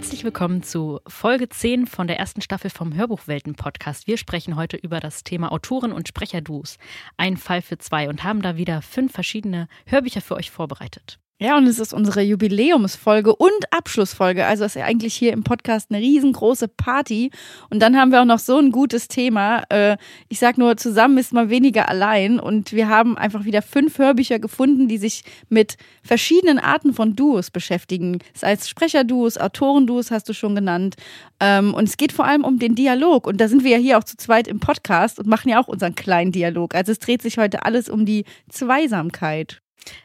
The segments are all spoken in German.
Herzlich willkommen zu Folge 10 von der ersten Staffel vom Hörbuchwelten Podcast. Wir sprechen heute über das Thema Autoren und Sprecherduos. Ein Fall für zwei und haben da wieder fünf verschiedene Hörbücher für euch vorbereitet. Ja, und es ist unsere Jubiläumsfolge und Abschlussfolge. Also ist ja eigentlich hier im Podcast eine riesengroße Party. Und dann haben wir auch noch so ein gutes Thema. Äh, ich sag nur, zusammen ist man weniger allein. Und wir haben einfach wieder fünf Hörbücher gefunden, die sich mit verschiedenen Arten von Duos beschäftigen. Sei es Sprecherduos, Autorenduos hast du schon genannt. Ähm, und es geht vor allem um den Dialog. Und da sind wir ja hier auch zu zweit im Podcast und machen ja auch unseren kleinen Dialog. Also es dreht sich heute alles um die Zweisamkeit.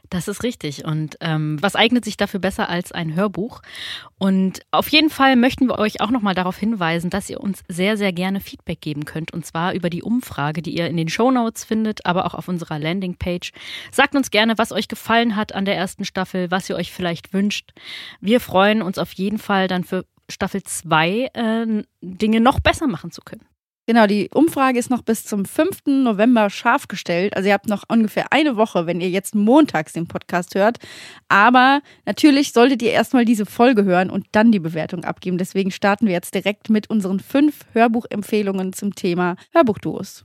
Das ist richtig. Und ähm, was eignet sich dafür besser als ein Hörbuch? Und auf jeden Fall möchten wir euch auch nochmal darauf hinweisen, dass ihr uns sehr, sehr gerne Feedback geben könnt. Und zwar über die Umfrage, die ihr in den Show Notes findet, aber auch auf unserer Landingpage. Sagt uns gerne, was euch gefallen hat an der ersten Staffel, was ihr euch vielleicht wünscht. Wir freuen uns auf jeden Fall dann für Staffel 2 äh, Dinge noch besser machen zu können. Genau, die Umfrage ist noch bis zum 5. November scharf gestellt. Also ihr habt noch ungefähr eine Woche, wenn ihr jetzt montags den Podcast hört. Aber natürlich solltet ihr erstmal diese Folge hören und dann die Bewertung abgeben. Deswegen starten wir jetzt direkt mit unseren fünf Hörbuchempfehlungen zum Thema Hörbuchduos.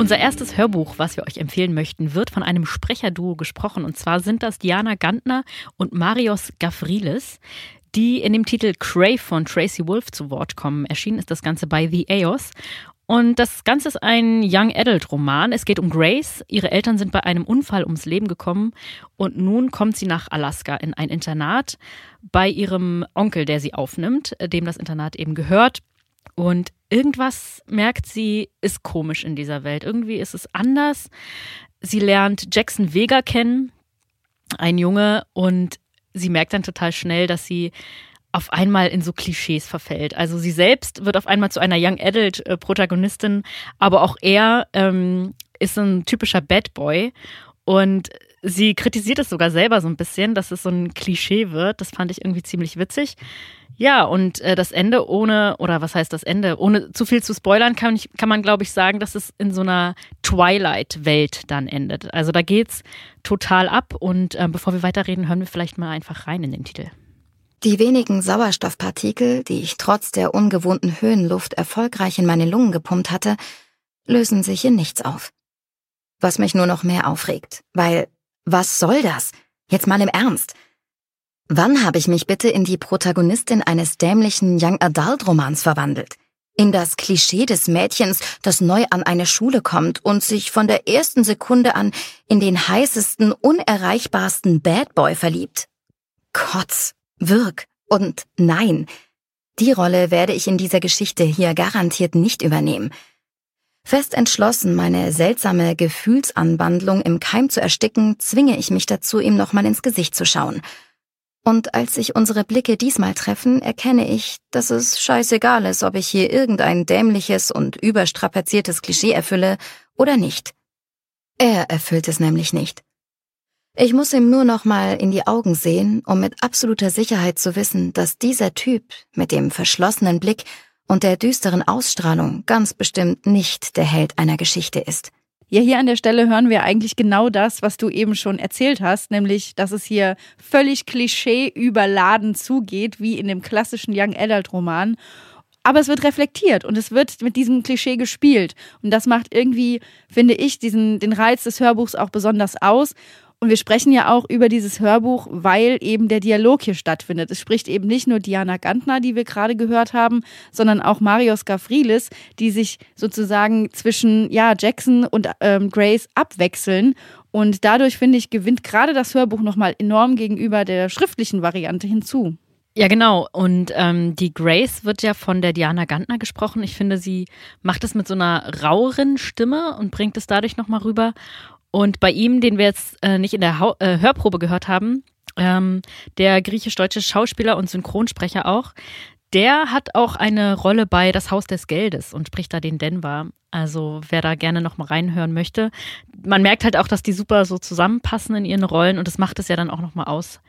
Unser erstes Hörbuch, was wir euch empfehlen möchten, wird von einem Sprecherduo gesprochen. Und zwar sind das Diana Gantner und Marios Gavrilis, die in dem Titel Crave von Tracy Wolf zu Wort kommen. Erschienen ist das Ganze bei The EOS. Und das Ganze ist ein Young Adult Roman. Es geht um Grace. Ihre Eltern sind bei einem Unfall ums Leben gekommen und nun kommt sie nach Alaska in ein Internat bei ihrem Onkel, der sie aufnimmt, dem das Internat eben gehört. Und irgendwas merkt sie, ist komisch in dieser Welt. Irgendwie ist es anders. Sie lernt Jackson Vega kennen, ein Junge, und sie merkt dann total schnell, dass sie auf einmal in so Klischees verfällt. Also sie selbst wird auf einmal zu einer Young Adult äh, Protagonistin, aber auch er ähm, ist ein typischer Bad Boy und sie kritisiert es sogar selber so ein bisschen, dass es so ein Klischee wird. Das fand ich irgendwie ziemlich witzig. Ja, und äh, das Ende ohne, oder was heißt das Ende? Ohne zu viel zu spoilern, kann, ich, kann man, glaube ich, sagen, dass es in so einer Twilight-Welt dann endet. Also da geht's total ab. Und äh, bevor wir weiterreden, hören wir vielleicht mal einfach rein in den Titel. Die wenigen Sauerstoffpartikel, die ich trotz der ungewohnten Höhenluft erfolgreich in meine Lungen gepumpt hatte, lösen sich in nichts auf. Was mich nur noch mehr aufregt, weil was soll das? Jetzt mal im Ernst. Wann habe ich mich bitte in die Protagonistin eines dämlichen Young Adult Romans verwandelt? In das Klischee des Mädchens, das neu an eine Schule kommt und sich von der ersten Sekunde an in den heißesten, unerreichbarsten Bad Boy verliebt. Kotz, Wirk und Nein. Die Rolle werde ich in dieser Geschichte hier garantiert nicht übernehmen. Fest entschlossen, meine seltsame Gefühlsanwandlung im Keim zu ersticken, zwinge ich mich dazu, ihm nochmal ins Gesicht zu schauen – und als sich unsere Blicke diesmal treffen, erkenne ich, dass es scheißegal ist, ob ich hier irgendein dämliches und überstrapaziertes Klischee erfülle oder nicht. Er erfüllt es nämlich nicht. Ich muss ihm nur noch mal in die Augen sehen, um mit absoluter Sicherheit zu wissen, dass dieser Typ mit dem verschlossenen Blick und der düsteren Ausstrahlung ganz bestimmt nicht der Held einer Geschichte ist. Ja, hier an der Stelle hören wir eigentlich genau das, was du eben schon erzählt hast, nämlich, dass es hier völlig klischee überladen zugeht, wie in dem klassischen Young Adult Roman. Aber es wird reflektiert und es wird mit diesem Klischee gespielt. Und das macht irgendwie, finde ich, diesen, den Reiz des Hörbuchs auch besonders aus. Und wir sprechen ja auch über dieses Hörbuch, weil eben der Dialog hier stattfindet. Es spricht eben nicht nur Diana Gantner, die wir gerade gehört haben, sondern auch Marios Gavrilis, die sich sozusagen zwischen ja, Jackson und ähm, Grace abwechseln. Und dadurch, finde ich, gewinnt gerade das Hörbuch nochmal enorm gegenüber der schriftlichen Variante hinzu. Ja, genau. Und ähm, die Grace wird ja von der Diana Gantner gesprochen. Ich finde, sie macht es mit so einer raueren Stimme und bringt es dadurch nochmal rüber. Und bei ihm, den wir jetzt äh, nicht in der ha äh, Hörprobe gehört haben, ähm, der griechisch-deutsche Schauspieler und Synchronsprecher auch, der hat auch eine Rolle bei Das Haus des Geldes und spricht da den Denver. Also wer da gerne noch mal reinhören möchte. Man merkt halt auch, dass die super so zusammenpassen in ihren Rollen und das macht es ja dann auch noch mal aus,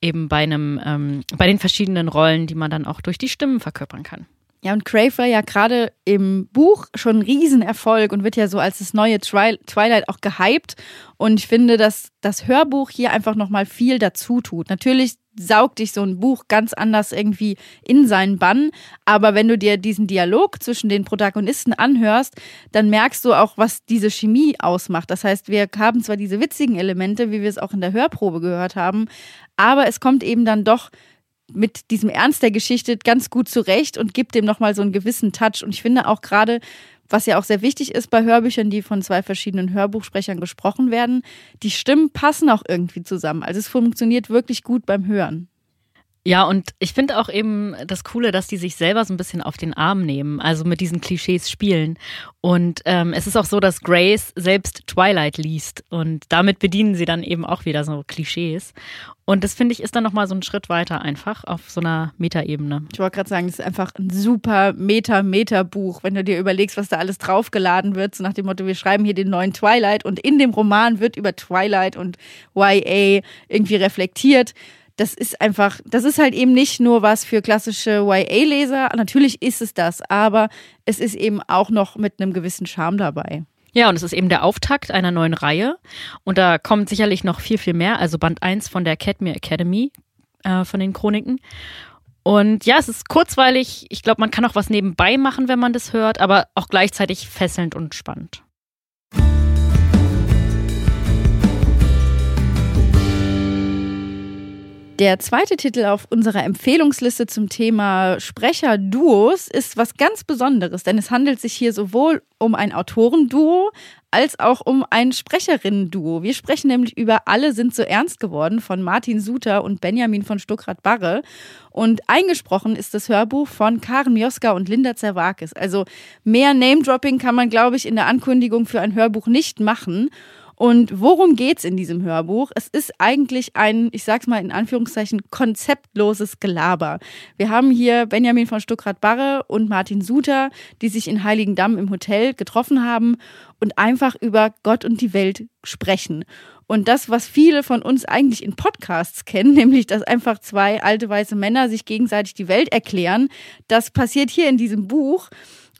eben bei einem, ähm, bei den verschiedenen Rollen, die man dann auch durch die Stimmen verkörpern kann. Ja, und Crave war ja gerade im Buch schon ein Riesenerfolg und wird ja so als das neue Twilight auch gehypt. Und ich finde, dass das Hörbuch hier einfach nochmal viel dazu tut. Natürlich saugt dich so ein Buch ganz anders irgendwie in seinen Bann. Aber wenn du dir diesen Dialog zwischen den Protagonisten anhörst, dann merkst du auch, was diese Chemie ausmacht. Das heißt, wir haben zwar diese witzigen Elemente, wie wir es auch in der Hörprobe gehört haben, aber es kommt eben dann doch mit diesem Ernst der Geschichte ganz gut zurecht und gibt dem nochmal so einen gewissen Touch. Und ich finde auch gerade, was ja auch sehr wichtig ist bei Hörbüchern, die von zwei verschiedenen Hörbuchsprechern gesprochen werden, die Stimmen passen auch irgendwie zusammen. Also es funktioniert wirklich gut beim Hören. Ja, und ich finde auch eben das Coole, dass die sich selber so ein bisschen auf den Arm nehmen, also mit diesen Klischees spielen. Und ähm, es ist auch so, dass Grace selbst Twilight liest und damit bedienen sie dann eben auch wieder so Klischees. Und das finde ich ist dann nochmal so ein Schritt weiter einfach auf so einer Metaebene. Ich wollte gerade sagen, das ist einfach ein super Meta-Meta-Buch, wenn du dir überlegst, was da alles draufgeladen wird, so nach dem Motto, wir schreiben hier den neuen Twilight und in dem Roman wird über Twilight und YA irgendwie reflektiert das ist einfach, das ist halt eben nicht nur was für klassische YA-Leser. Natürlich ist es das, aber es ist eben auch noch mit einem gewissen Charme dabei. Ja, und es ist eben der Auftakt einer neuen Reihe. Und da kommt sicherlich noch viel, viel mehr. Also Band 1 von der Cadmere Academy äh, von den Chroniken. Und ja, es ist kurzweilig. Ich glaube, man kann auch was nebenbei machen, wenn man das hört, aber auch gleichzeitig fesselnd und spannend. Der zweite Titel auf unserer Empfehlungsliste zum Thema Sprecherduos ist was ganz Besonderes, denn es handelt sich hier sowohl um ein Autorenduo als auch um ein Sprecherinnenduo. Wir sprechen nämlich über Alle sind so ernst geworden von Martin Suter und Benjamin von Stuckrad-Barre. Und eingesprochen ist das Hörbuch von Karen Mioska und Linda Zerwakis. Also mehr Name-Dropping kann man, glaube ich, in der Ankündigung für ein Hörbuch nicht machen. Und worum geht's in diesem Hörbuch? Es ist eigentlich ein, ich sag's mal in Anführungszeichen, konzeptloses Gelaber. Wir haben hier Benjamin von Stuckrad-Barre und Martin Suter, die sich in Heiligendamm im Hotel getroffen haben und einfach über Gott und die Welt sprechen. Und das, was viele von uns eigentlich in Podcasts kennen, nämlich dass einfach zwei alte weiße Männer sich gegenseitig die Welt erklären, das passiert hier in diesem Buch.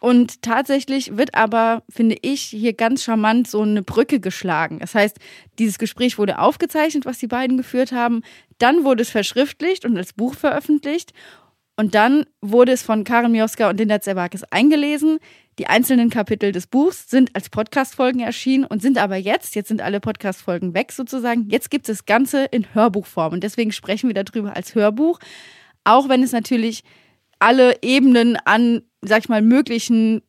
Und tatsächlich wird aber, finde ich, hier ganz charmant so eine Brücke geschlagen. Das heißt, dieses Gespräch wurde aufgezeichnet, was die beiden geführt haben. Dann wurde es verschriftlicht und als Buch veröffentlicht. Und dann wurde es von Karen Mioska und Linda Zerwakis eingelesen. Die einzelnen Kapitel des Buchs sind als Podcast-Folgen erschienen und sind aber jetzt, jetzt sind alle Podcast-Folgen weg sozusagen, jetzt gibt es das Ganze in Hörbuchform. Und deswegen sprechen wir darüber als Hörbuch. Auch wenn es natürlich alle Ebenen an, sag ich mal, möglichen,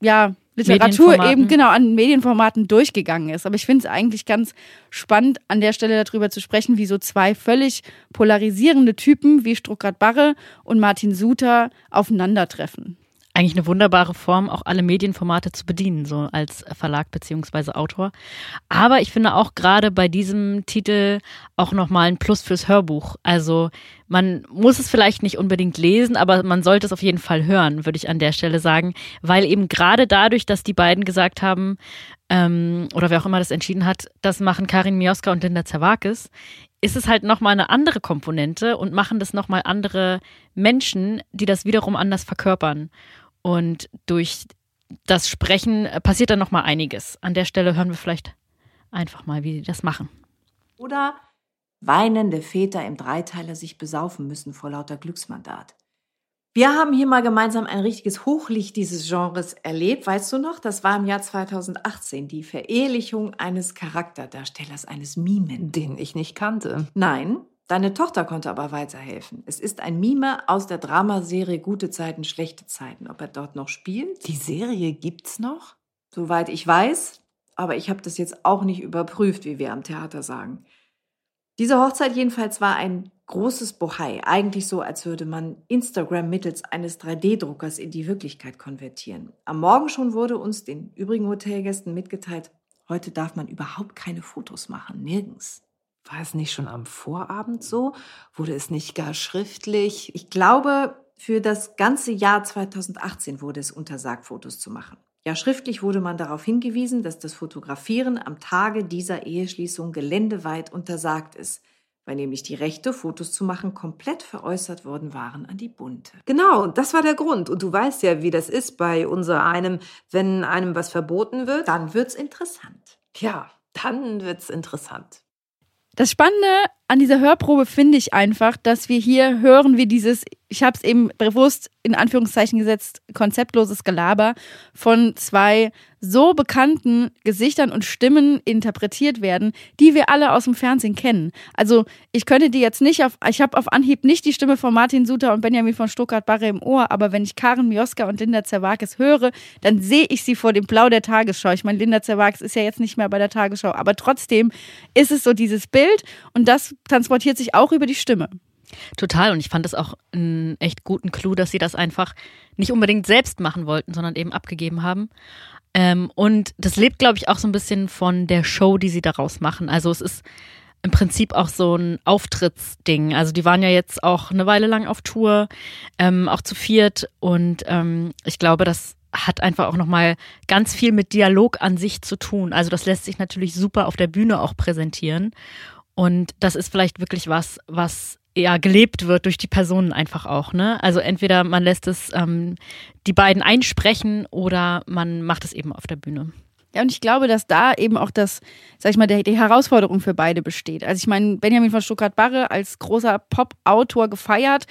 ja, Literatur eben genau an Medienformaten durchgegangen ist. Aber ich finde es eigentlich ganz spannend, an der Stelle darüber zu sprechen, wie so zwei völlig polarisierende Typen wie Struckrat Barre und Martin Suter aufeinandertreffen eigentlich eine wunderbare Form, auch alle Medienformate zu bedienen, so als Verlag beziehungsweise Autor. Aber ich finde auch gerade bei diesem Titel auch nochmal ein Plus fürs Hörbuch. Also man muss es vielleicht nicht unbedingt lesen, aber man sollte es auf jeden Fall hören, würde ich an der Stelle sagen, weil eben gerade dadurch, dass die beiden gesagt haben, ähm, oder wer auch immer das entschieden hat, das machen Karin Mioska und Linda Zerwakis, ist es halt nochmal eine andere Komponente und machen das nochmal andere Menschen, die das wiederum anders verkörpern. Und durch das Sprechen passiert dann nochmal einiges. An der Stelle hören wir vielleicht einfach mal, wie die das machen. Oder weinende Väter im Dreiteiler sich besaufen müssen vor lauter Glücksmandat. Wir haben hier mal gemeinsam ein richtiges Hochlicht dieses Genres erlebt. Weißt du noch? Das war im Jahr 2018 die Verehelichung eines Charakterdarstellers, eines Mimen. Den ich nicht kannte. Nein, Deine Tochter konnte aber weiterhelfen. Es ist ein Mime aus der Dramaserie Gute Zeiten, schlechte Zeiten. Ob er dort noch spielt? Die Serie gibt's noch? Soweit ich weiß, aber ich habe das jetzt auch nicht überprüft, wie wir am Theater sagen. Diese Hochzeit jedenfalls war ein großes Bohai, eigentlich so, als würde man Instagram mittels eines 3D-Druckers in die Wirklichkeit konvertieren. Am Morgen schon wurde uns, den übrigen Hotelgästen, mitgeteilt, heute darf man überhaupt keine Fotos machen, nirgends. War es nicht schon am Vorabend so? Wurde es nicht gar schriftlich? Ich glaube, für das ganze Jahr 2018 wurde es untersagt, Fotos zu machen. Ja, schriftlich wurde man darauf hingewiesen, dass das Fotografieren am Tage dieser Eheschließung geländeweit untersagt ist. weil nämlich die Rechte, Fotos zu machen, komplett veräußert worden waren an die Bunte. Genau, das war der Grund. Und du weißt ja, wie das ist bei unser einem, wenn einem was verboten wird. Dann wird's interessant. Ja, dann wird's interessant. Das Spannende an dieser Hörprobe finde ich einfach, dass wir hier hören, wie dieses, ich habe es eben bewusst in Anführungszeichen gesetzt, konzeptloses Gelaber von zwei so bekannten Gesichtern und Stimmen interpretiert werden, die wir alle aus dem Fernsehen kennen. Also ich könnte die jetzt nicht auf, ich habe auf Anhieb nicht die Stimme von Martin Suter und Benjamin von Stuttgart-Barre im Ohr, aber wenn ich Karen Mioska und Linda Zerwakis höre, dann sehe ich sie vor dem Blau der Tagesschau. Ich meine, Linda Zerwakis ist ja jetzt nicht mehr bei der Tagesschau, aber trotzdem ist es so dieses Bild und das transportiert sich auch über die Stimme. Total. Und ich fand es auch einen echt guten Clou, dass sie das einfach nicht unbedingt selbst machen wollten, sondern eben abgegeben haben. Ähm, und das lebt, glaube ich, auch so ein bisschen von der Show, die sie daraus machen. Also es ist im Prinzip auch so ein Auftrittsding. Also die waren ja jetzt auch eine Weile lang auf Tour, ähm, auch zu viert. Und ähm, ich glaube, das hat einfach auch nochmal ganz viel mit Dialog an sich zu tun. Also das lässt sich natürlich super auf der Bühne auch präsentieren. Und das ist vielleicht wirklich was, was ja gelebt wird durch die Personen einfach auch. Ne? Also entweder man lässt es ähm, die beiden einsprechen oder man macht es eben auf der Bühne. Ja, und ich glaube, dass da eben auch das, sag ich mal, die, die Herausforderung für beide besteht. Also ich meine, Benjamin von Stuttgart-Barre als großer Pop-Autor gefeiert.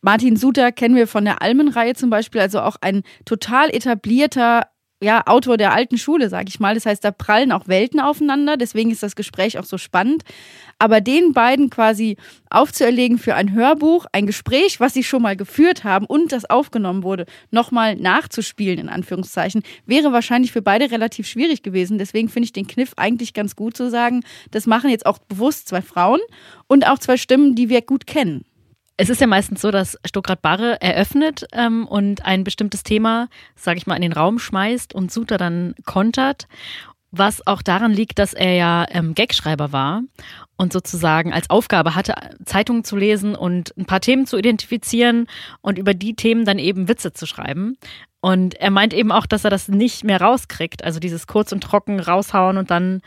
Martin Suter kennen wir von der Almenreihe zum Beispiel, also auch ein total etablierter ja, Autor der alten Schule, sag ich mal. Das heißt, da prallen auch Welten aufeinander, deswegen ist das Gespräch auch so spannend. Aber den beiden quasi aufzuerlegen für ein Hörbuch, ein Gespräch, was sie schon mal geführt haben und das aufgenommen wurde, nochmal nachzuspielen, in Anführungszeichen, wäre wahrscheinlich für beide relativ schwierig gewesen. Deswegen finde ich den Kniff eigentlich ganz gut zu sagen, das machen jetzt auch bewusst zwei Frauen und auch zwei Stimmen, die wir gut kennen. Es ist ja meistens so, dass Stuttgart Barre eröffnet ähm, und ein bestimmtes Thema, sage ich mal, in den Raum schmeißt und Suter dann kontert. Was auch daran liegt, dass er ja ähm, Gagschreiber war und sozusagen als Aufgabe hatte, Zeitungen zu lesen und ein paar Themen zu identifizieren und über die Themen dann eben Witze zu schreiben. Und er meint eben auch, dass er das nicht mehr rauskriegt, also dieses kurz und trocken raushauen und dann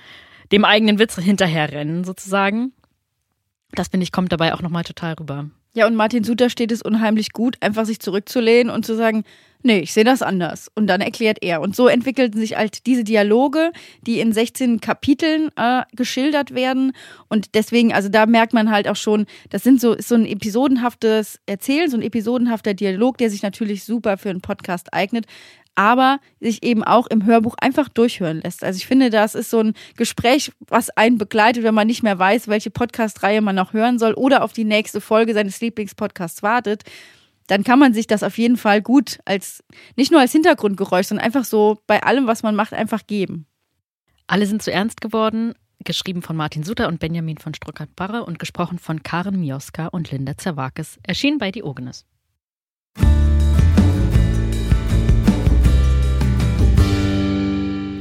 dem eigenen Witz hinterherrennen sozusagen. Das finde ich kommt dabei auch nochmal total rüber. Ja, und Martin Suter steht es unheimlich gut, einfach sich zurückzulehnen und zu sagen, nee, ich sehe das anders. Und dann erklärt er. Und so entwickelten sich halt diese Dialoge, die in 16 Kapiteln äh, geschildert werden. Und deswegen, also da merkt man halt auch schon, das sind so, so ein episodenhaftes Erzählen, so ein episodenhafter Dialog, der sich natürlich super für einen Podcast eignet aber sich eben auch im Hörbuch einfach durchhören lässt. Also ich finde, das ist so ein Gespräch, was einen begleitet, wenn man nicht mehr weiß, welche Podcast-Reihe man noch hören soll oder auf die nächste Folge seines Lieblingspodcasts wartet. Dann kann man sich das auf jeden Fall gut als, nicht nur als Hintergrundgeräusch, sondern einfach so bei allem, was man macht, einfach geben. Alle sind zu ernst geworden, geschrieben von Martin Suter und Benjamin von Struckert-Barre und gesprochen von Karen Mioska und Linda Zerwakis, erschienen bei Diogenes.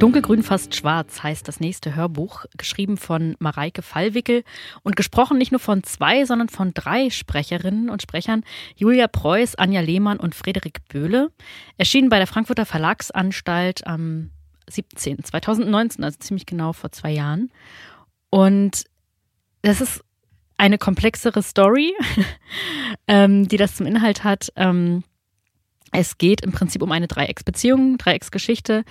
Dunkelgrün fast schwarz heißt das nächste Hörbuch, geschrieben von Mareike Fallwickel und gesprochen nicht nur von zwei, sondern von drei Sprecherinnen und Sprechern, Julia Preuß, Anja Lehmann und Frederik Böhle. Erschienen bei der Frankfurter Verlagsanstalt am 17. 2019, also ziemlich genau vor zwei Jahren. Und das ist eine komplexere Story, ähm, die das zum Inhalt hat. Ähm, es geht im Prinzip um eine Dreiecksbeziehung, Dreiecksgeschichte.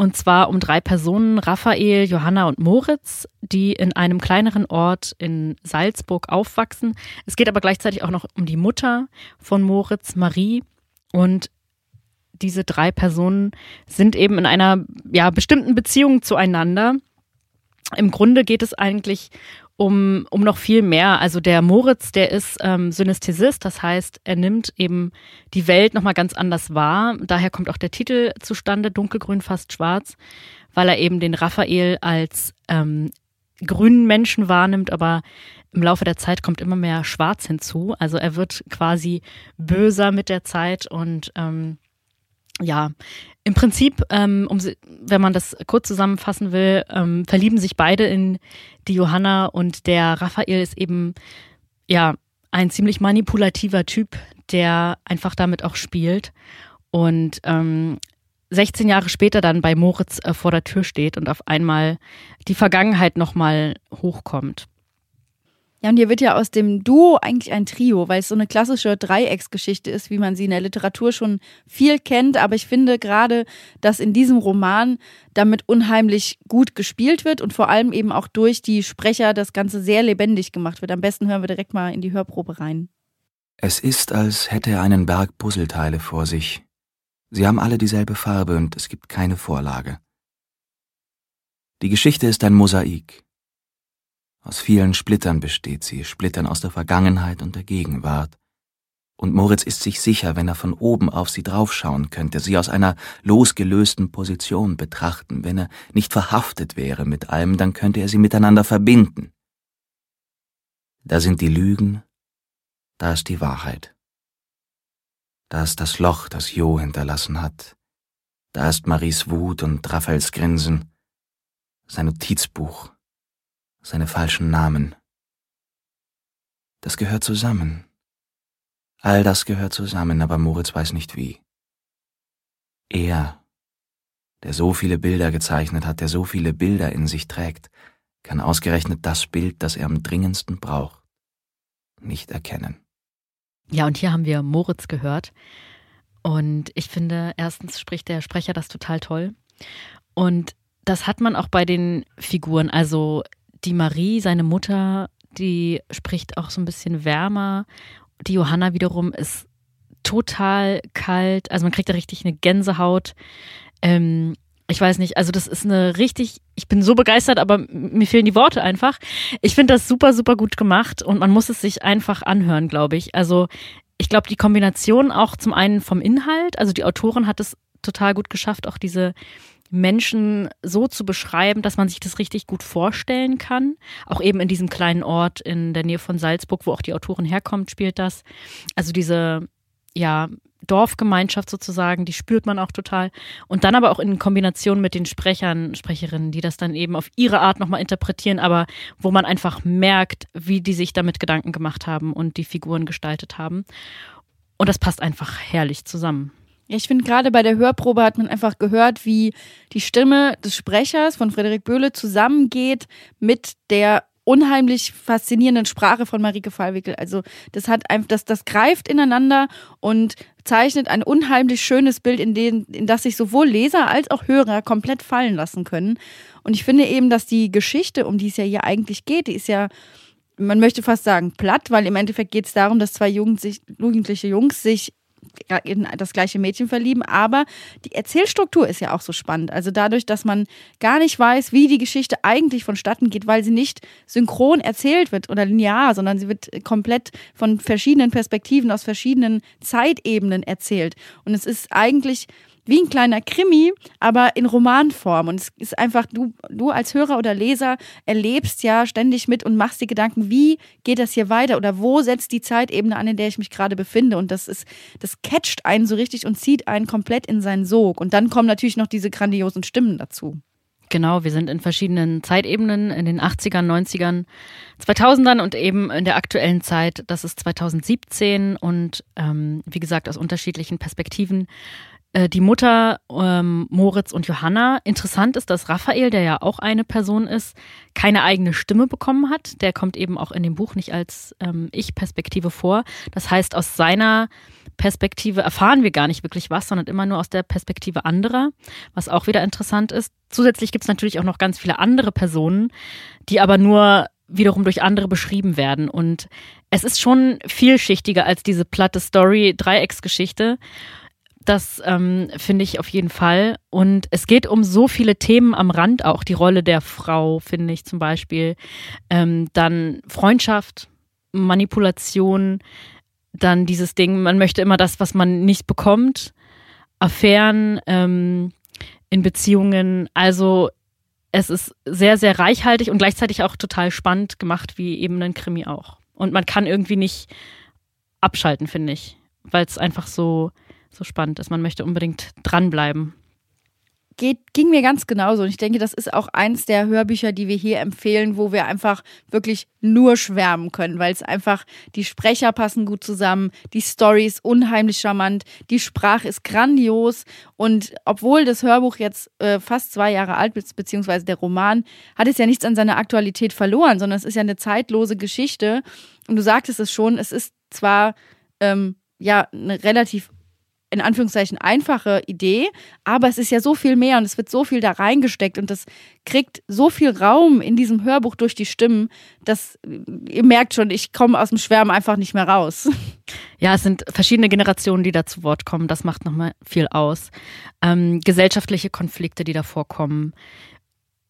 Und zwar um drei Personen, Raphael, Johanna und Moritz, die in einem kleineren Ort in Salzburg aufwachsen. Es geht aber gleichzeitig auch noch um die Mutter von Moritz, Marie. Und diese drei Personen sind eben in einer ja, bestimmten Beziehung zueinander. Im Grunde geht es eigentlich um, um noch viel mehr. Also der Moritz, der ist ähm, Synästhesist, das heißt, er nimmt eben die Welt nochmal ganz anders wahr. Daher kommt auch der Titel zustande, dunkelgrün, fast schwarz, weil er eben den Raphael als ähm, grünen Menschen wahrnimmt, aber im Laufe der Zeit kommt immer mehr Schwarz hinzu. Also er wird quasi böser mit der Zeit und ähm, ja, im Prinzip, ähm, um, wenn man das kurz zusammenfassen will, ähm, verlieben sich beide in die Johanna und der Raphael ist eben ja ein ziemlich manipulativer Typ, der einfach damit auch spielt und ähm, 16 Jahre später dann bei Moritz äh, vor der Tür steht und auf einmal die Vergangenheit nochmal hochkommt. Ja, und hier wird ja aus dem Duo eigentlich ein Trio, weil es so eine klassische Dreiecksgeschichte ist, wie man sie in der Literatur schon viel kennt. Aber ich finde gerade, dass in diesem Roman damit unheimlich gut gespielt wird und vor allem eben auch durch die Sprecher das Ganze sehr lebendig gemacht wird. Am besten hören wir direkt mal in die Hörprobe rein. Es ist, als hätte er einen Berg Puzzleteile vor sich. Sie haben alle dieselbe Farbe und es gibt keine Vorlage. Die Geschichte ist ein Mosaik. Aus vielen Splittern besteht sie, Splittern aus der Vergangenheit und der Gegenwart. Und Moritz ist sich sicher, wenn er von oben auf sie draufschauen könnte, sie aus einer losgelösten Position betrachten, wenn er nicht verhaftet wäre mit allem, dann könnte er sie miteinander verbinden. Da sind die Lügen, da ist die Wahrheit. Da ist das Loch, das Jo hinterlassen hat. Da ist Maries Wut und Raphaels Grinsen, sein Notizbuch, seine falschen Namen. Das gehört zusammen. All das gehört zusammen, aber Moritz weiß nicht wie. Er, der so viele Bilder gezeichnet hat, der so viele Bilder in sich trägt, kann ausgerechnet das Bild, das er am dringendsten braucht, nicht erkennen. Ja, und hier haben wir Moritz gehört. Und ich finde, erstens spricht der Sprecher das total toll. Und das hat man auch bei den Figuren. Also die Marie, seine Mutter, die spricht auch so ein bisschen wärmer. Die Johanna wiederum ist total kalt. Also man kriegt da richtig eine Gänsehaut. Ähm, ich weiß nicht, also das ist eine richtig, ich bin so begeistert, aber mir fehlen die Worte einfach. Ich finde das super, super gut gemacht und man muss es sich einfach anhören, glaube ich. Also ich glaube, die Kombination auch zum einen vom Inhalt, also die Autorin hat es total gut geschafft, auch diese Menschen so zu beschreiben, dass man sich das richtig gut vorstellen kann. Auch eben in diesem kleinen Ort in der Nähe von Salzburg, wo auch die Autorin herkommt, spielt das. Also diese, ja, Dorfgemeinschaft sozusagen, die spürt man auch total. Und dann aber auch in Kombination mit den Sprechern, Sprecherinnen, die das dann eben auf ihre Art nochmal interpretieren, aber wo man einfach merkt, wie die sich damit Gedanken gemacht haben und die Figuren gestaltet haben. Und das passt einfach herrlich zusammen. Ja, ich finde gerade bei der Hörprobe hat man einfach gehört, wie die Stimme des Sprechers von Frederik Böhle zusammengeht mit der unheimlich faszinierenden Sprache von Marike Fallwickel. Also das hat einfach, das, das greift ineinander und zeichnet ein unheimlich schönes Bild, in, den, in das sich sowohl Leser als auch Hörer komplett fallen lassen können. Und ich finde eben, dass die Geschichte, um die es ja hier eigentlich geht, die ist ja man möchte fast sagen platt, weil im Endeffekt geht es darum, dass zwei jugendliche Jungs sich in das gleiche Mädchen verlieben, aber die Erzählstruktur ist ja auch so spannend. Also dadurch, dass man gar nicht weiß, wie die Geschichte eigentlich vonstatten geht, weil sie nicht synchron erzählt wird oder linear, sondern sie wird komplett von verschiedenen Perspektiven aus verschiedenen Zeitebenen erzählt. Und es ist eigentlich wie ein kleiner Krimi, aber in Romanform. Und es ist einfach, du, du als Hörer oder Leser erlebst ja ständig mit und machst dir Gedanken, wie geht das hier weiter oder wo setzt die Zeitebene an, in der ich mich gerade befinde. Und das ist, das catcht einen so richtig und zieht einen komplett in seinen Sog. Und dann kommen natürlich noch diese grandiosen Stimmen dazu. Genau, wir sind in verschiedenen Zeitebenen, in den 80ern, 90ern, 2000ern und eben in der aktuellen Zeit, das ist 2017 und ähm, wie gesagt aus unterschiedlichen Perspektiven. Äh, die Mutter ähm, Moritz und Johanna. Interessant ist, dass Raphael, der ja auch eine Person ist, keine eigene Stimme bekommen hat. Der kommt eben auch in dem Buch nicht als ähm, Ich-Perspektive vor. Das heißt, aus seiner Perspektive erfahren wir gar nicht wirklich was, sondern immer nur aus der Perspektive anderer, was auch wieder interessant ist. Zusätzlich gibt es natürlich auch noch ganz viele andere Personen, die aber nur wiederum durch andere beschrieben werden. Und es ist schon vielschichtiger als diese platte Story-Dreiecksgeschichte. Das ähm, finde ich auf jeden Fall. Und es geht um so viele Themen am Rand, auch die Rolle der Frau, finde ich zum Beispiel. Ähm, dann Freundschaft, Manipulation, dann dieses Ding, man möchte immer das, was man nicht bekommt. Affären ähm, in Beziehungen. Also es ist sehr, sehr reichhaltig und gleichzeitig auch total spannend gemacht, wie eben ein Krimi auch. Und man kann irgendwie nicht abschalten, finde ich, weil es einfach so so spannend ist. Man möchte unbedingt dranbleiben. geht, ging mir ganz genauso. Und ich denke, das ist auch eins der Hörbücher, die wir hier empfehlen, wo wir einfach wirklich nur schwärmen können, weil es einfach, die Sprecher passen gut zusammen, die Story ist unheimlich charmant, die Sprache ist grandios und obwohl das Hörbuch jetzt äh, fast zwei Jahre alt ist, beziehungsweise der Roman, hat es ja nichts an seiner Aktualität verloren, sondern es ist ja eine zeitlose Geschichte. Und du sagtest es schon, es ist zwar ähm, ja eine relativ in Anführungszeichen einfache Idee, aber es ist ja so viel mehr und es wird so viel da reingesteckt und das kriegt so viel Raum in diesem Hörbuch durch die Stimmen, dass ihr merkt schon, ich komme aus dem Schwärmen einfach nicht mehr raus. Ja, es sind verschiedene Generationen, die da zu Wort kommen. Das macht nochmal viel aus. Ähm, gesellschaftliche Konflikte, die da vorkommen.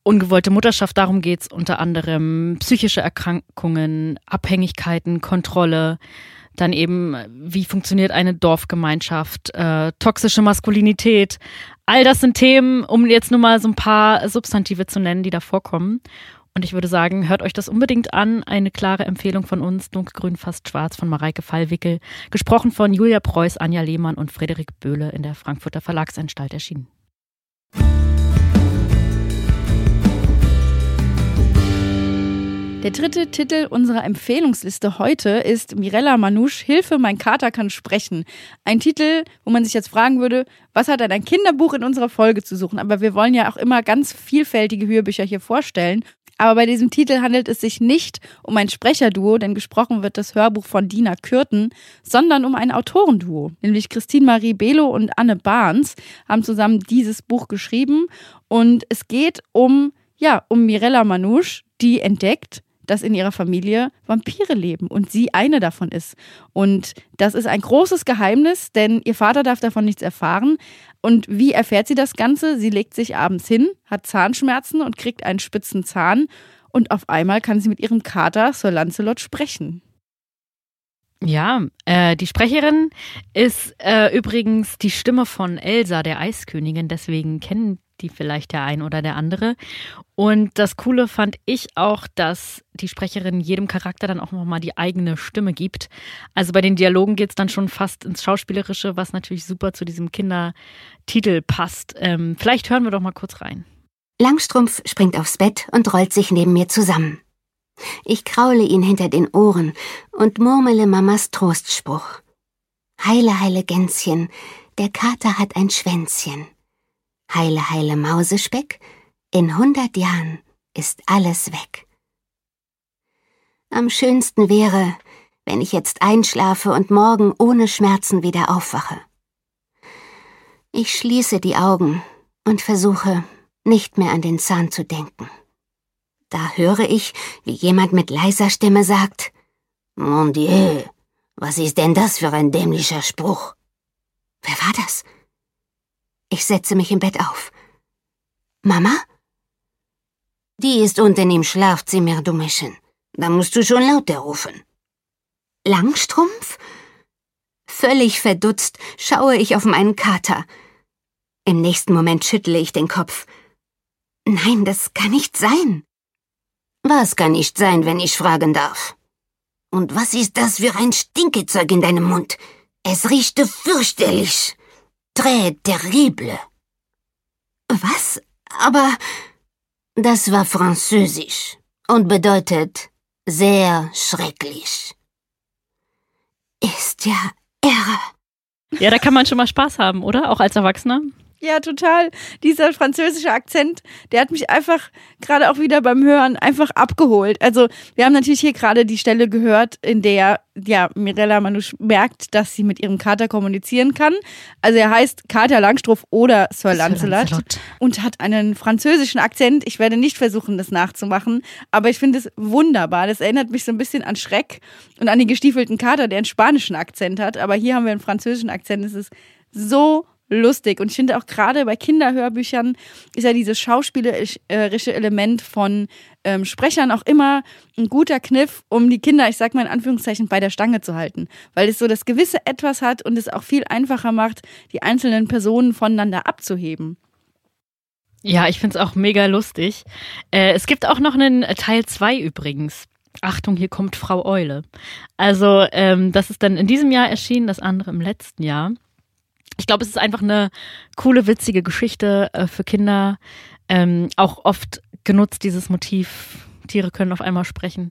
Ungewollte Mutterschaft, darum geht es unter anderem. Psychische Erkrankungen, Abhängigkeiten, Kontrolle dann eben, wie funktioniert eine Dorfgemeinschaft, äh, toxische Maskulinität. All das sind Themen, um jetzt nur mal so ein paar Substantive zu nennen, die da vorkommen. Und ich würde sagen, hört euch das unbedingt an. Eine klare Empfehlung von uns, Dunkelgrün fast schwarz von Mareike Fallwickel, gesprochen von Julia Preuß, Anja Lehmann und Frederik Böhle in der Frankfurter Verlagsanstalt erschienen. Der dritte Titel unserer Empfehlungsliste heute ist Mirella Manouche, Hilfe, mein Kater kann sprechen. Ein Titel, wo man sich jetzt fragen würde, was hat denn ein Kinderbuch in unserer Folge zu suchen? Aber wir wollen ja auch immer ganz vielfältige Hörbücher hier vorstellen. Aber bei diesem Titel handelt es sich nicht um ein Sprecherduo, denn gesprochen wird das Hörbuch von Dina Kürten, sondern um ein Autorenduo. Nämlich Christine Marie Belo und Anne Barnes haben zusammen dieses Buch geschrieben. Und es geht um, ja, um Mirella Manouche, die entdeckt, dass in ihrer Familie Vampire leben und sie eine davon ist. Und das ist ein großes Geheimnis, denn ihr Vater darf davon nichts erfahren. Und wie erfährt sie das Ganze? Sie legt sich abends hin, hat Zahnschmerzen und kriegt einen spitzen Zahn. Und auf einmal kann sie mit ihrem Kater Sir Lancelot sprechen. Ja, äh, die Sprecherin ist äh, übrigens die Stimme von Elsa, der Eiskönigin. Deswegen kennen die vielleicht der ein oder der andere. Und das Coole fand ich auch, dass die Sprecherin jedem Charakter dann auch nochmal die eigene Stimme gibt. Also bei den Dialogen geht es dann schon fast ins Schauspielerische, was natürlich super zu diesem Kindertitel passt. Ähm, vielleicht hören wir doch mal kurz rein. Langstrumpf springt aufs Bett und rollt sich neben mir zusammen. Ich kraule ihn hinter den Ohren und murmele Mamas Trostspruch. Heile, heile Gänschen, der Kater hat ein Schwänzchen. Heile, heile Mausespeck, in hundert Jahren ist alles weg. Am schönsten wäre, wenn ich jetzt einschlafe und morgen ohne Schmerzen wieder aufwache. Ich schließe die Augen und versuche, nicht mehr an den Zahn zu denken. Höre ich, wie jemand mit leiser Stimme sagt, Mon Dieu, was ist denn das für ein dämlicher Spruch? Wer war das? Ich setze mich im Bett auf. Mama? Die ist unten im Schlafzimmer, du Mäschen. Da musst du schon lauter rufen. Langstrumpf? Völlig verdutzt schaue ich auf meinen Kater. Im nächsten Moment schüttle ich den Kopf. Nein, das kann nicht sein. Was kann nicht sein, wenn ich fragen darf? Und was ist das für ein Stinkezeug in deinem Mund? Es riechte fürchterlich. Très terrible. Was? Aber. Das war französisch und bedeutet sehr schrecklich. Ist ja irre. Ja, da kann man schon mal Spaß haben, oder? Auch als Erwachsener? Ja, total. Dieser französische Akzent, der hat mich einfach gerade auch wieder beim Hören einfach abgeholt. Also, wir haben natürlich hier gerade die Stelle gehört, in der ja Mirella Manouche merkt, dass sie mit ihrem Kater kommunizieren kann. Also, er heißt Kater Langstrumpf oder Sir Lancelot, Lancelot und hat einen französischen Akzent. Ich werde nicht versuchen, das nachzumachen, aber ich finde es wunderbar. Das erinnert mich so ein bisschen an Schreck und an den gestiefelten Kater, der einen spanischen Akzent hat. Aber hier haben wir einen französischen Akzent. Es ist so lustig. Und ich finde auch gerade bei Kinderhörbüchern ist ja dieses schauspielerische Element von ähm, Sprechern auch immer ein guter Kniff, um die Kinder, ich sag mal in Anführungszeichen, bei der Stange zu halten. Weil es so das gewisse Etwas hat und es auch viel einfacher macht, die einzelnen Personen voneinander abzuheben. Ja, ich finde es auch mega lustig. Äh, es gibt auch noch einen Teil 2 übrigens. Achtung, hier kommt Frau Eule. Also, ähm, das ist dann in diesem Jahr erschienen, das andere im letzten Jahr. Ich glaube, es ist einfach eine coole, witzige Geschichte äh, für Kinder. Ähm, auch oft genutzt dieses Motiv, Tiere können auf einmal sprechen.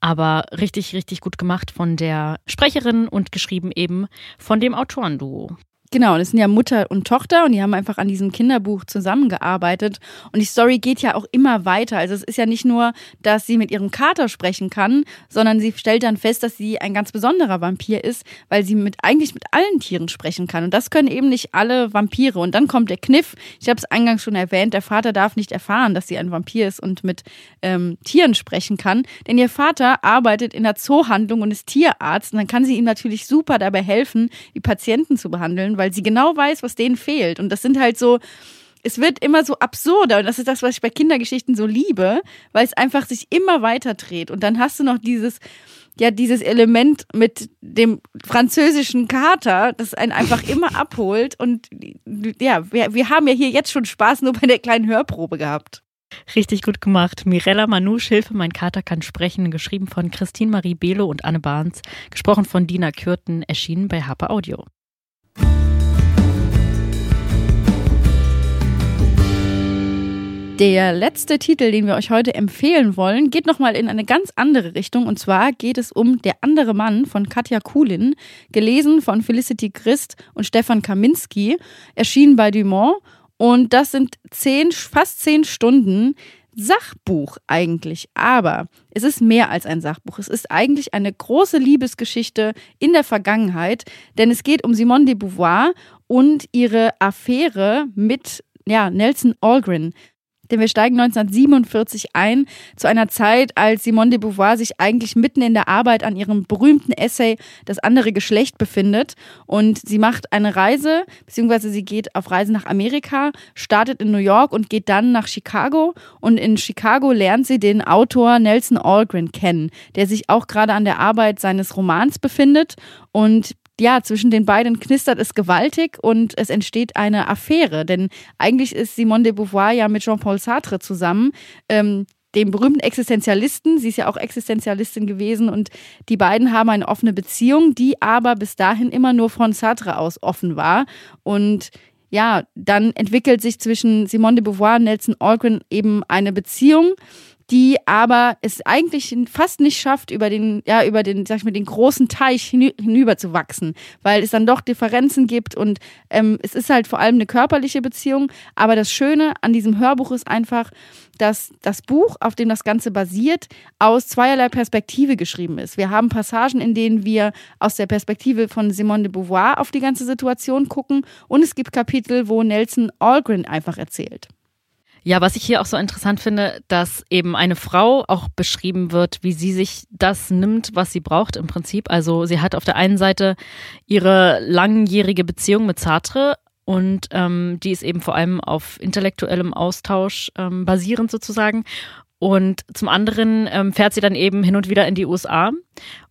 Aber richtig, richtig gut gemacht von der Sprecherin und geschrieben eben von dem Autorenduo. Genau, das sind ja Mutter und Tochter und die haben einfach an diesem Kinderbuch zusammengearbeitet. Und die Story geht ja auch immer weiter. Also es ist ja nicht nur, dass sie mit ihrem Kater sprechen kann, sondern sie stellt dann fest, dass sie ein ganz besonderer Vampir ist, weil sie mit eigentlich mit allen Tieren sprechen kann. Und das können eben nicht alle Vampire. Und dann kommt der Kniff. Ich habe es eingangs schon erwähnt, der Vater darf nicht erfahren, dass sie ein Vampir ist und mit ähm, Tieren sprechen kann. Denn ihr Vater arbeitet in der Zoohandlung und ist Tierarzt. Und dann kann sie ihm natürlich super dabei helfen, die Patienten zu behandeln weil sie genau weiß, was denen fehlt. Und das sind halt so, es wird immer so absurder. Und das ist das, was ich bei Kindergeschichten so liebe, weil es einfach sich immer weiter dreht. Und dann hast du noch dieses, ja, dieses Element mit dem französischen Kater, das einen einfach immer abholt. Und ja, wir, wir haben ja hier jetzt schon Spaß nur bei der kleinen Hörprobe gehabt. Richtig gut gemacht. Mirella Manouche, Hilfe, mein Kater kann sprechen, geschrieben von Christine Marie Behle und Anne Barnes, gesprochen von Dina Kürten, erschienen bei Harper Audio. Der letzte Titel, den wir euch heute empfehlen wollen, geht nochmal in eine ganz andere Richtung. Und zwar geht es um Der andere Mann von Katja Kulin, gelesen von Felicity Christ und Stefan Kaminski, erschienen bei Dumont. Und das sind zehn, fast zehn Stunden Sachbuch eigentlich. Aber es ist mehr als ein Sachbuch. Es ist eigentlich eine große Liebesgeschichte in der Vergangenheit, denn es geht um Simone de Beauvoir und ihre Affäre mit ja, Nelson Algren. Denn wir steigen 1947 ein, zu einer Zeit, als Simone de Beauvoir sich eigentlich mitten in der Arbeit an ihrem berühmten Essay Das andere Geschlecht befindet. Und sie macht eine Reise, beziehungsweise sie geht auf Reise nach Amerika, startet in New York und geht dann nach Chicago. Und in Chicago lernt sie den Autor Nelson Algren kennen, der sich auch gerade an der Arbeit seines Romans befindet. Und ja, zwischen den beiden knistert es gewaltig und es entsteht eine Affäre. Denn eigentlich ist Simone de Beauvoir ja mit Jean-Paul Sartre zusammen. Ähm, dem berühmten Existenzialisten. Sie ist ja auch Existenzialistin gewesen und die beiden haben eine offene Beziehung, die aber bis dahin immer nur von Sartre aus offen war. Und ja, dann entwickelt sich zwischen Simone de Beauvoir und Nelson Algren eben eine Beziehung, die aber es eigentlich fast nicht schafft, über den, ja, über den, sag ich mal, den großen Teich hinüber zu wachsen, weil es dann doch Differenzen gibt und ähm, es ist halt vor allem eine körperliche Beziehung. Aber das Schöne an diesem Hörbuch ist einfach, dass das Buch, auf dem das Ganze basiert, aus zweierlei Perspektive geschrieben ist. Wir haben Passagen, in denen wir aus der Perspektive von Simone de Beauvoir auf die ganze Situation gucken und es gibt Kapitel, wo Nelson Algren einfach erzählt. Ja, was ich hier auch so interessant finde, dass eben eine Frau auch beschrieben wird, wie sie sich das nimmt, was sie braucht im Prinzip. Also sie hat auf der einen Seite ihre langjährige Beziehung mit Sartre und ähm, die ist eben vor allem auf intellektuellem Austausch ähm, basierend sozusagen. Und zum anderen ähm, fährt sie dann eben hin und wieder in die USA.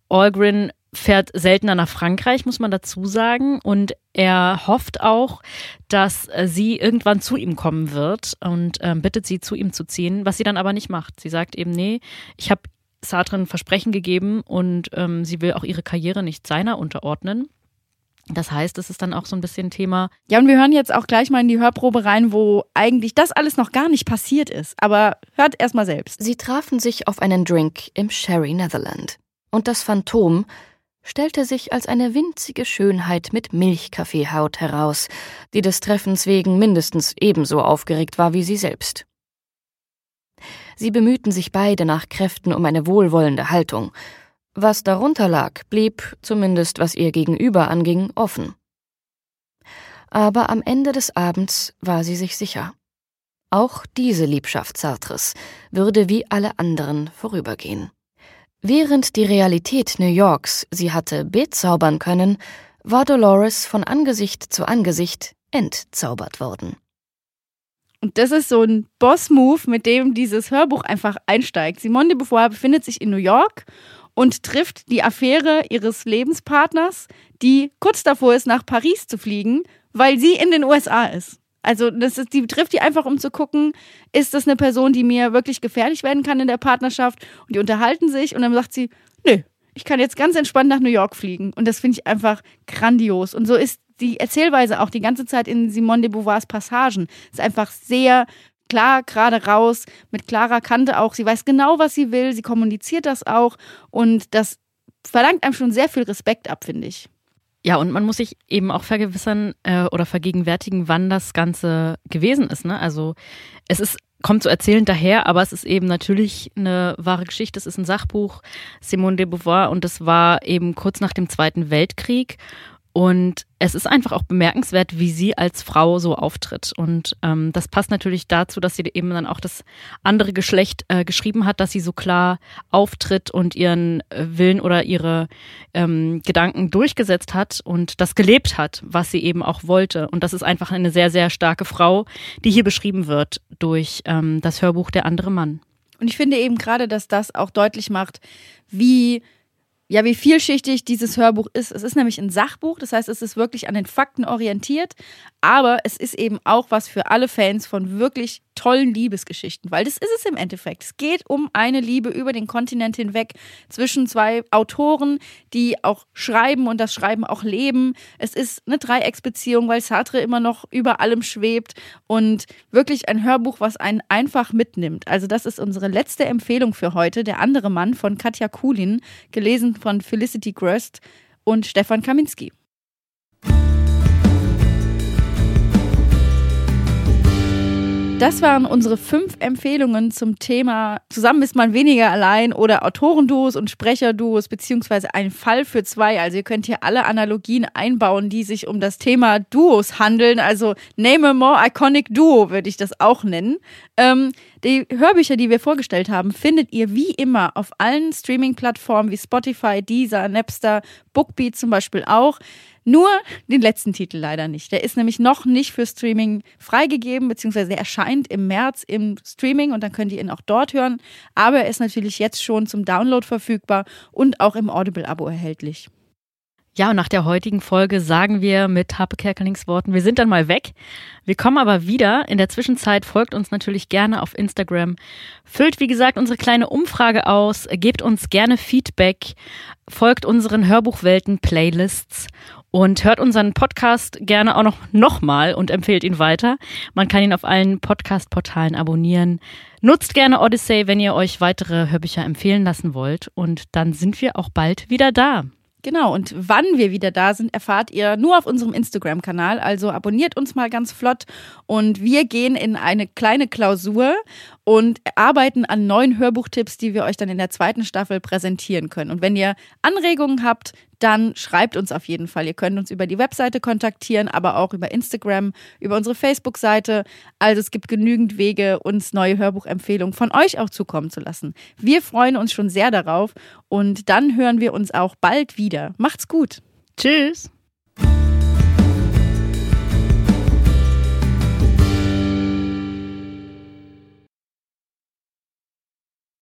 Algren fährt seltener nach Frankreich, muss man dazu sagen. Und er hofft auch, dass äh, sie irgendwann zu ihm kommen wird und ähm, bittet sie, zu ihm zu ziehen, was sie dann aber nicht macht. Sie sagt eben, nee, ich habe Sartre ein Versprechen gegeben und ähm, sie will auch ihre Karriere nicht seiner unterordnen. Das heißt, es ist dann auch so ein bisschen Thema. Ja, und wir hören jetzt auch gleich mal in die Hörprobe rein, wo eigentlich das alles noch gar nicht passiert ist. Aber hört erst mal selbst. Sie trafen sich auf einen Drink im Sherry Netherland. Und das Phantom stellte sich als eine winzige Schönheit mit Milchkaffeehaut heraus, die des Treffens wegen mindestens ebenso aufgeregt war wie sie selbst. Sie bemühten sich beide nach Kräften um eine wohlwollende Haltung. Was darunter lag, blieb, zumindest was ihr Gegenüber anging, offen. Aber am Ende des Abends war sie sich sicher. Auch diese Liebschaft Sartres würde wie alle anderen vorübergehen. Während die Realität New Yorks sie hatte bezaubern können, war Dolores von Angesicht zu Angesicht entzaubert worden. Und das ist so ein Boss-Move, mit dem dieses Hörbuch einfach einsteigt. Simone de Beauvoir befindet sich in New York und trifft die Affäre ihres Lebenspartners, die kurz davor ist, nach Paris zu fliegen, weil sie in den USA ist. Also das ist, die trifft die einfach, um zu gucken, ist das eine Person, die mir wirklich gefährlich werden kann in der Partnerschaft? Und die unterhalten sich und dann sagt sie, nö, ich kann jetzt ganz entspannt nach New York fliegen. Und das finde ich einfach grandios. Und so ist die Erzählweise auch die ganze Zeit in Simone de Beauvoirs Passagen ist einfach sehr klar, gerade raus, mit klarer Kante auch. Sie weiß genau, was sie will, sie kommuniziert das auch und das verlangt einem schon sehr viel Respekt ab, finde ich. Ja, und man muss sich eben auch vergewissern äh, oder vergegenwärtigen, wann das Ganze gewesen ist. Ne? Also es ist kommt so erzählend daher, aber es ist eben natürlich eine wahre Geschichte. Es ist ein Sachbuch Simone de Beauvoir und es war eben kurz nach dem Zweiten Weltkrieg. Und es ist einfach auch bemerkenswert, wie sie als Frau so auftritt. Und ähm, das passt natürlich dazu, dass sie eben dann auch das andere Geschlecht äh, geschrieben hat, dass sie so klar auftritt und ihren äh, Willen oder ihre ähm, Gedanken durchgesetzt hat und das gelebt hat, was sie eben auch wollte. Und das ist einfach eine sehr, sehr starke Frau, die hier beschrieben wird durch ähm, das Hörbuch Der andere Mann. Und ich finde eben gerade, dass das auch deutlich macht, wie ja, wie vielschichtig dieses Hörbuch ist. Es ist nämlich ein Sachbuch, das heißt, es ist wirklich an den Fakten orientiert, aber es ist eben auch was für alle Fans von wirklich tollen Liebesgeschichten, weil das ist es im Endeffekt. Es geht um eine Liebe über den Kontinent hinweg zwischen zwei Autoren, die auch schreiben und das Schreiben auch leben. Es ist eine Dreiecksbeziehung, weil Sartre immer noch über allem schwebt und wirklich ein Hörbuch, was einen einfach mitnimmt. Also das ist unsere letzte Empfehlung für heute, Der andere Mann von Katja Kulin, gelesen von Felicity Gröst und Stefan Kaminski. Das waren unsere fünf Empfehlungen zum Thema Zusammen ist man weniger allein oder Autorenduos und Sprecherduos beziehungsweise ein Fall für zwei. Also ihr könnt hier alle Analogien einbauen, die sich um das Thema Duos handeln. Also Name a More Iconic Duo würde ich das auch nennen. Ähm, die Hörbücher, die wir vorgestellt haben, findet ihr wie immer auf allen Streaming-Plattformen wie Spotify, Deezer, Napster, Bookbeat zum Beispiel auch. Nur den letzten Titel leider nicht. Der ist nämlich noch nicht für Streaming freigegeben, beziehungsweise er erscheint im März im Streaming und dann könnt ihr ihn auch dort hören. Aber er ist natürlich jetzt schon zum Download verfügbar und auch im Audible-Abo erhältlich. Ja, und nach der heutigen Folge sagen wir mit Harpe Kerkelings Worten, wir sind dann mal weg. Wir kommen aber wieder. In der Zwischenzeit folgt uns natürlich gerne auf Instagram. Füllt, wie gesagt, unsere kleine Umfrage aus. Gebt uns gerne Feedback. Folgt unseren Hörbuchwelten-Playlists und hört unseren Podcast gerne auch noch nochmal und empfehlt ihn weiter. Man kann ihn auf allen Podcast-Portalen abonnieren. Nutzt gerne Odyssey, wenn ihr euch weitere Hörbücher empfehlen lassen wollt. Und dann sind wir auch bald wieder da. Genau, und wann wir wieder da sind, erfahrt ihr nur auf unserem Instagram-Kanal. Also abonniert uns mal ganz flott und wir gehen in eine kleine Klausur und arbeiten an neuen Hörbuchtipps, die wir euch dann in der zweiten Staffel präsentieren können. Und wenn ihr Anregungen habt, dann schreibt uns auf jeden Fall. Ihr könnt uns über die Webseite kontaktieren, aber auch über Instagram, über unsere Facebook-Seite. Also es gibt genügend Wege, uns neue Hörbuchempfehlungen von euch auch zukommen zu lassen. Wir freuen uns schon sehr darauf und dann hören wir uns auch bald wieder. Macht's gut. Tschüss.